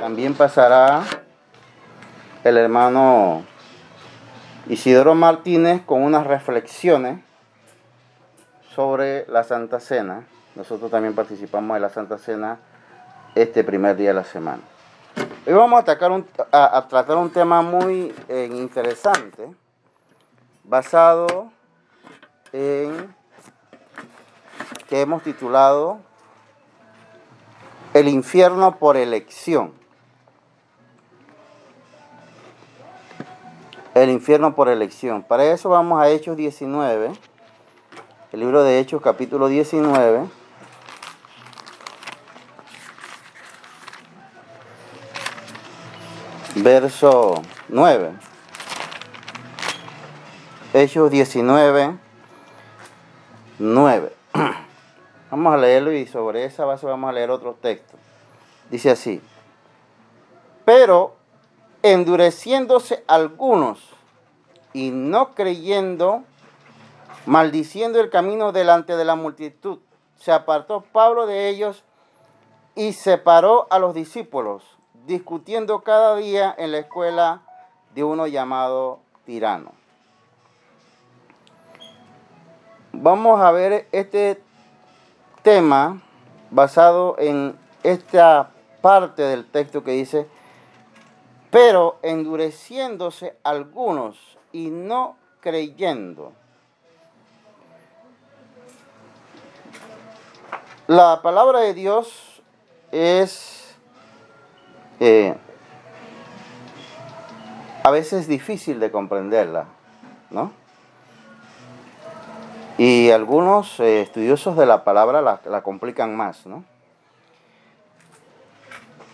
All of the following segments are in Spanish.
También pasará el hermano Isidoro Martínez con unas reflexiones sobre la Santa Cena. Nosotros también participamos de la Santa Cena este primer día de la semana. Hoy vamos a, tratar un tema muy eh, interesante, basado en que hemos titulado El infierno por elección. El infierno por elección. Para eso vamos a Hechos 19, el libro de Hechos capítulo 19. verso 9. Hechos 19, 9. Vamos a leerlo y sobre esa base vamos a leer otro texto. Dice así. Pero endureciéndose algunos y no creyendo, maldiciendo el camino delante de la multitud, se apartó Pablo de ellos y separó a los discípulos discutiendo cada día en la escuela de uno llamado tirano. Vamos a ver este tema basado en esta parte del texto que dice, pero endureciéndose algunos y no creyendo. La palabra de Dios es eh, a veces difícil de comprenderla, ¿no? Y algunos eh, estudiosos de la palabra la, complican más, ¿no?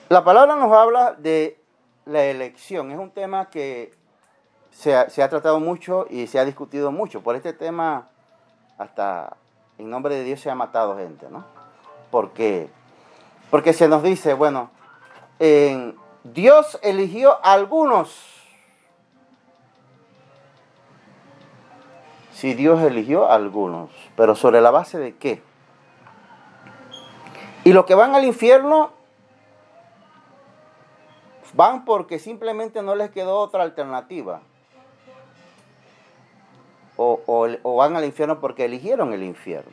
La palabra nos habla de la elección. Es un tema que se ha, se ha, tratado mucho y se ha discutido mucho. Por este tema, hasta en nombre de Dios se ha matado gente, ¿no? ¿Por qué? Porque se nos dice, bueno, Dios eligió a algunos. Si Dios eligió a algunos, pero sobre la base de qué? Y los que van al infierno van porque simplemente no les quedó otra alternativa. O, o, van al infierno porque eligieron el infierno.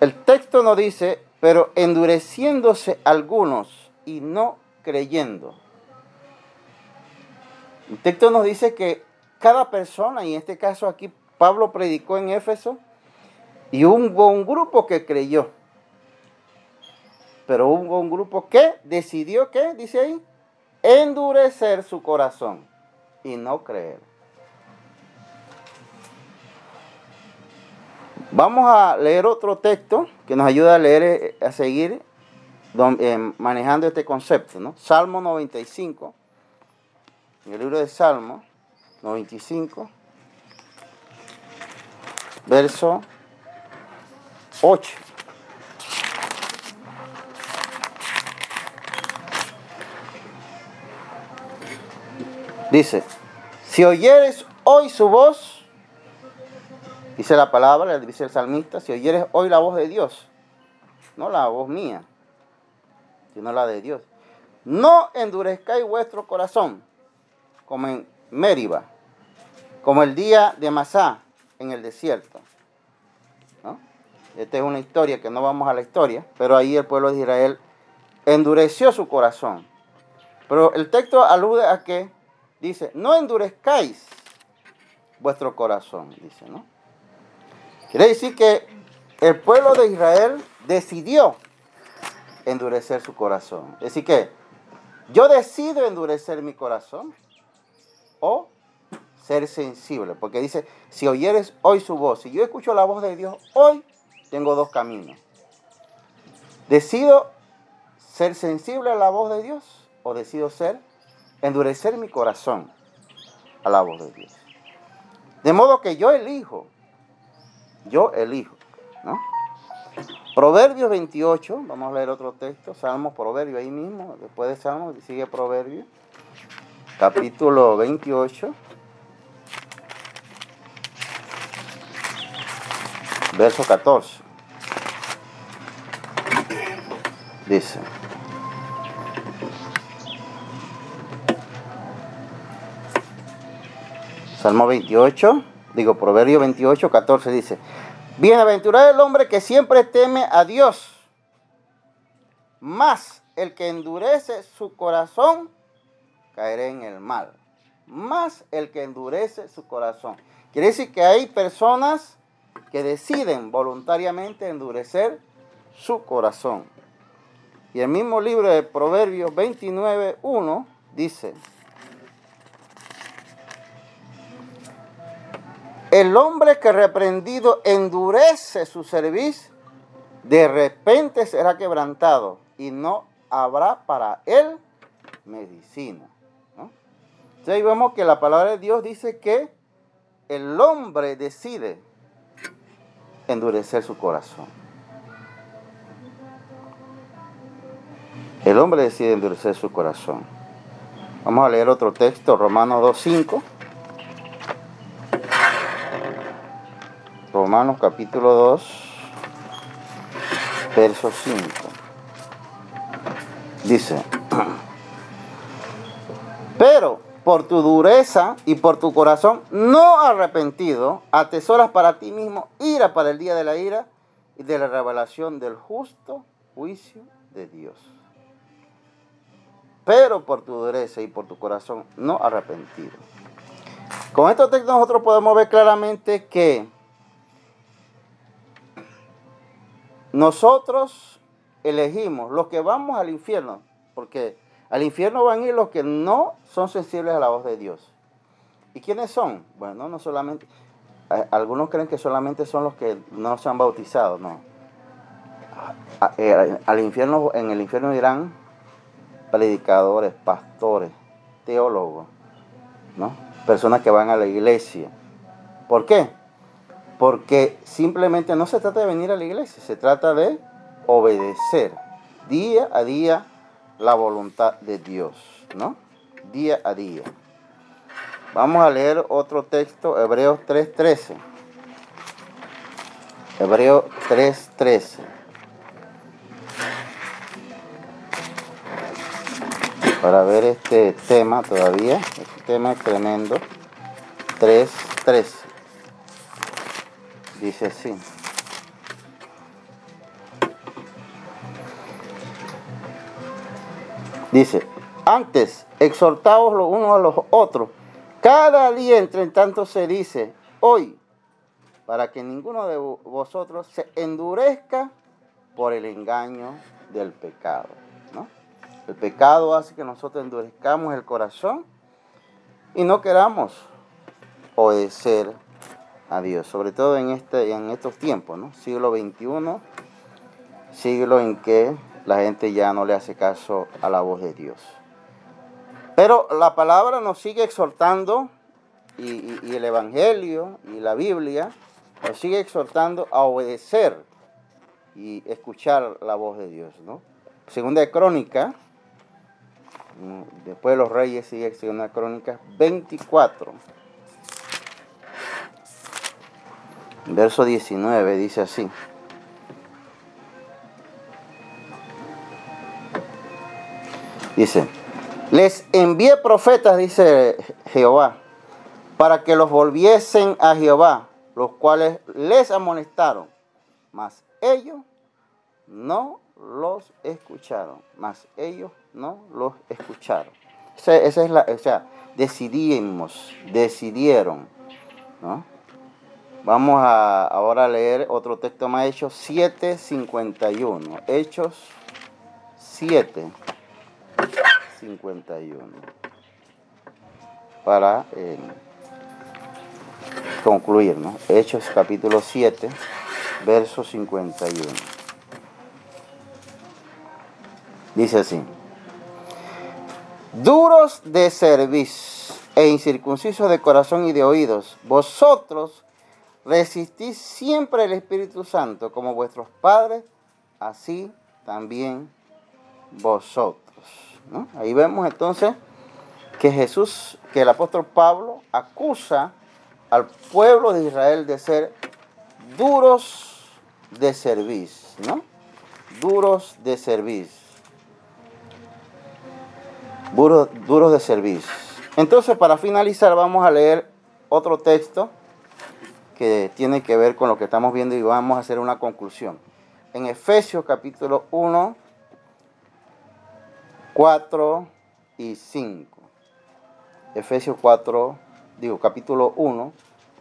El texto nos dice, pero endureciéndose algunos y no creyendo. El texto nos dice que cada persona, y en este caso aquí Pablo predicó en Éfeso, y hubo un grupo que creyó. Pero hubo un grupo que decidió, ¿qué? Dice ahí, endurecer su corazón y no creer. Vamos a leer otro texto que nos ayuda a leer, eh, a seguir eh, manejando este concepto, ¿no? Salmo 95, en el libro de Salmo 95, verso 8. Dice, si oyeres hoy su voz, Dice la palabra, dice el salmista, si oyeres hoy la voz de Dios, no la voz mía, sino la de Dios. No endurezcáis vuestro corazón, como en Mériba, como el día de Masá en el desierto. Esta es una historia que no vamos a la historia, pero ahí el pueblo de Israel endureció su corazón. Pero el texto alude a que dice, no endurezcáis vuestro corazón, dice, ¿no? Quiere decir que el pueblo de Israel decidió endurecer su corazón. Es decir que yo decido endurecer mi corazón o ser sensible. Porque dice, si oyeres hoy su voz, si yo escucho la voz de Dios hoy, tengo dos caminos. Decido ser sensible a la voz de Dios o decido ser, endurecer mi corazón a la voz de Dios. De modo que yo elijo yo elijo. Proverbios 28, vamos a leer otro texto, Salmos, Proverbios ahí mismo, después de Salmos sigue Proverbios, capítulo 28, verso 14. Dice. Salmo 28, digo Proverbio 28, 14 dice, Bienaventurado el hombre que siempre teme a Dios, más el que endurece su corazón caerá en el mal. Más el que endurece su corazón. Quiere decir que hay personas que deciden voluntariamente endurecer su corazón. Y el mismo libro de Proverbios 29, 1 dice, el hombre que reprendido endurece su servicio, de repente será quebrantado y no habrá para él medicina. Entonces ahí vemos que la palabra de Dios dice que el hombre decide endurecer su corazón. El hombre decide endurecer su corazón. Vamos a leer otro texto, Romanos 2.5. Romanos capítulo 2, verso 5. Dice, por tu dureza y por tu corazón no arrepentido, atesoras para ti mismo ira para el día de la ira y de la revelación del justo juicio de Dios. Pero por tu dureza y por tu corazón no arrepentido. Con estos textos nosotros podemos ver claramente que nosotros elegimos los que vamos al infierno, porque al infierno van a ir los que no son sensibles a la voz de Dios. ¿Y quiénes son? Bueno, no solamente, algunos creen que solamente son los que no se han bautizado, no. Eh, al infierno, en el infierno irán predicadores, pastores, teólogos, ¿no? Personas que van a la iglesia. ¿Por qué? Porque simplemente no se trata de venir a la iglesia, se trata de obedecer día a día la voluntad de Dios, ¿no? Día a día. Vamos a leer otro texto, Hebreos 3.13. Hebreos 3.13. Para ver este tema todavía, este tema es tremendo. 3.13. Dice así. Dice, antes, exhortaos los unos a los otros. Cada día, entre tanto, se dice, hoy, para que ninguno de vosotros se endurezca por el engaño del pecado. El pecado hace que nosotros endurezcamos el corazón y no queramos obedecer a Dios, sobre todo en, este, en estos tiempos, ¿no? siglo XXI, siglo en que la gente ya no le hace caso a la voz de Dios. Pero la palabra nos sigue exhortando y, el Evangelio y la Biblia nos sigue exhortando a obedecer y escuchar la voz de Dios. ¿no? Segunda de Crónica, después de los reyes sigue Segunda Crónica 24. Verso 19 dice así. Dice, les envié profetas, dice Jehová, para que los volviesen a Jehová, los cuales les amonestaron, mas ellos no los escucharon, mas ellos no los escucharon. Esa, es la, o sea, decidimos, decidieron, Vamos a ahora leer otro texto más, Hechos 7.51. Hechos 7. 51 para eh, concluir, ¿no? Hechos capítulo 7, verso 51. Dice así, duros de cerviz e incircuncisos de corazón y de oídos, vosotros resistís siempre el Espíritu Santo como vuestros padres, así también vosotros. Ahí vemos entonces que Jesús, que el apóstol Pablo acusa al pueblo de Israel de ser duros de servicio, ¿no? duros de servir. Duros, duros de servir. Entonces, para finalizar, vamos a leer otro texto que tiene que ver con lo que estamos viendo y vamos a hacer una conclusión. En Efesios capítulo 1, 4 y 5. Efesios 4, digo, capítulo 1,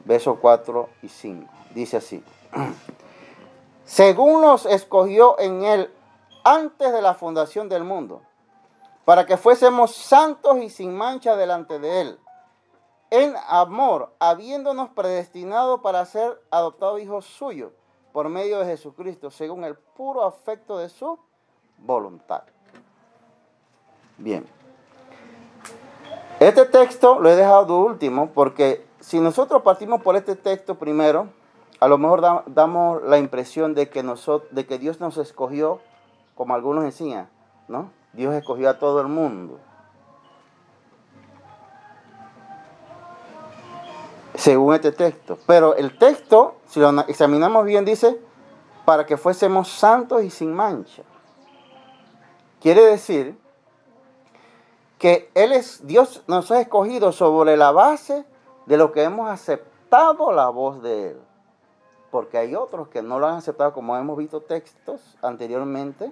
versos 4 y 5. Dice así. Según nos escogió en él antes de la fundación del mundo, para que fuésemos santos y sin mancha delante de él en amor, habiéndonos predestinado para ser adoptados hijos suyos por medio de Jesucristo, según el puro afecto de su voluntad. Bien. Este texto lo he dejado de último porque si nosotros partimos por este texto primero, a lo mejor damos la impresión de que, nosotros, de que Dios nos escogió, como algunos enseñan, ¿no? Dios escogió a todo el mundo. según este texto. Pero el texto, si lo examinamos bien, dice, para que fuésemos santos y sin mancha. Quiere decir que Él es, Dios nos ha escogido sobre la base de lo que hemos aceptado la voz de Él. Porque hay otros que no lo han aceptado, como hemos visto textos anteriormente.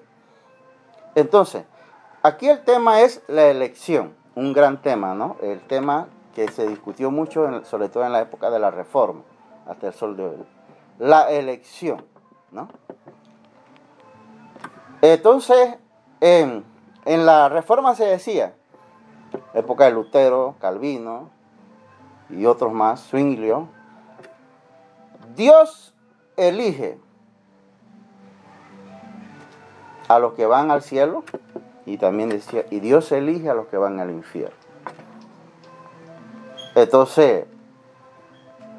Entonces, aquí el tema es la elección, un gran tema, ¿no? El tema que se discutió mucho, sobre todo en la época de la reforma, hasta el sol de hoy. La elección, ¿no? Entonces, en, en la reforma se decía, época de Lutero, Calvino y otros más, Zwinglio, Dios elige a los que van al cielo y también decía, y Dios elige a los que van al infierno. Entonces,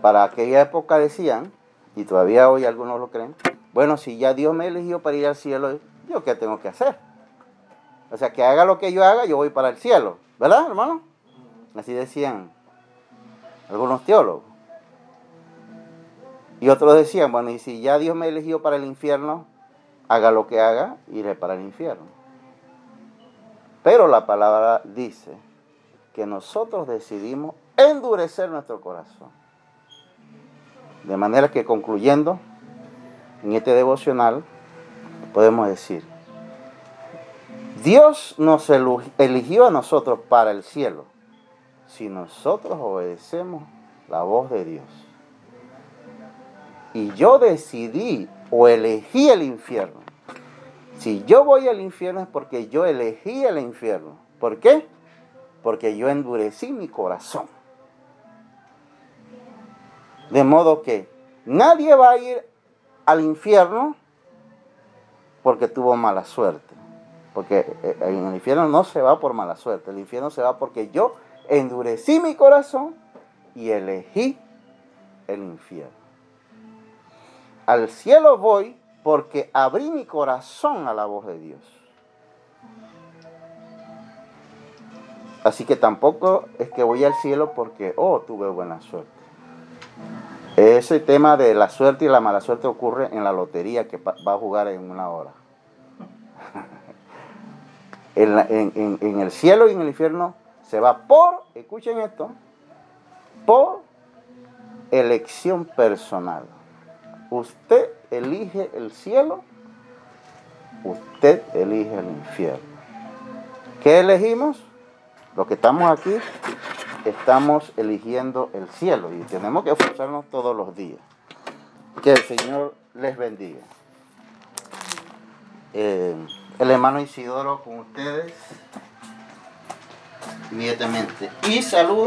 para aquella época decían, y todavía hoy algunos lo creen, bueno, si ya Dios me eligió para ir al cielo, ¿yo qué tengo que hacer? O sea, que haga lo que yo haga, yo voy para el cielo. ¿Verdad, hermano? Así decían algunos teólogos. Y otros decían, bueno, y si ya Dios me eligió para el infierno, haga lo que haga, iré para el infierno. Pero la palabra dice que nosotros decidimos endurecer nuestro corazón. De manera que concluyendo en este devocional, podemos decir, Dios nos eligió a nosotros para el cielo si nosotros obedecemos la voz de Dios. Y yo decidí o elegí el infierno. Si yo voy al infierno es porque yo elegí el infierno. ¿Por qué? Porque yo endurecí mi corazón. De modo que nadie va a ir al infierno porque tuvo mala suerte. Porque eh, en el infierno no se va por mala suerte. El infierno se va porque yo endurecí mi corazón y elegí el infierno. Al cielo voy porque abrí mi corazón a la voz de Dios. Así que tampoco es que voy al cielo porque, oh, tuve buena suerte. Ese tema de la suerte y la mala suerte ocurre en la lotería que va a jugar en una hora. en, el cielo y en el infierno se va por, escuchen esto, por elección personal. Usted elige el cielo, usted elige el infierno. ¿Qué elegimos? Los que estamos aquí estamos eligiendo el cielo y tenemos que esforzarnos todos los días. Que el Señor les bendiga. Eh, el hermano Isidoro con ustedes inmediatamente. Y saludos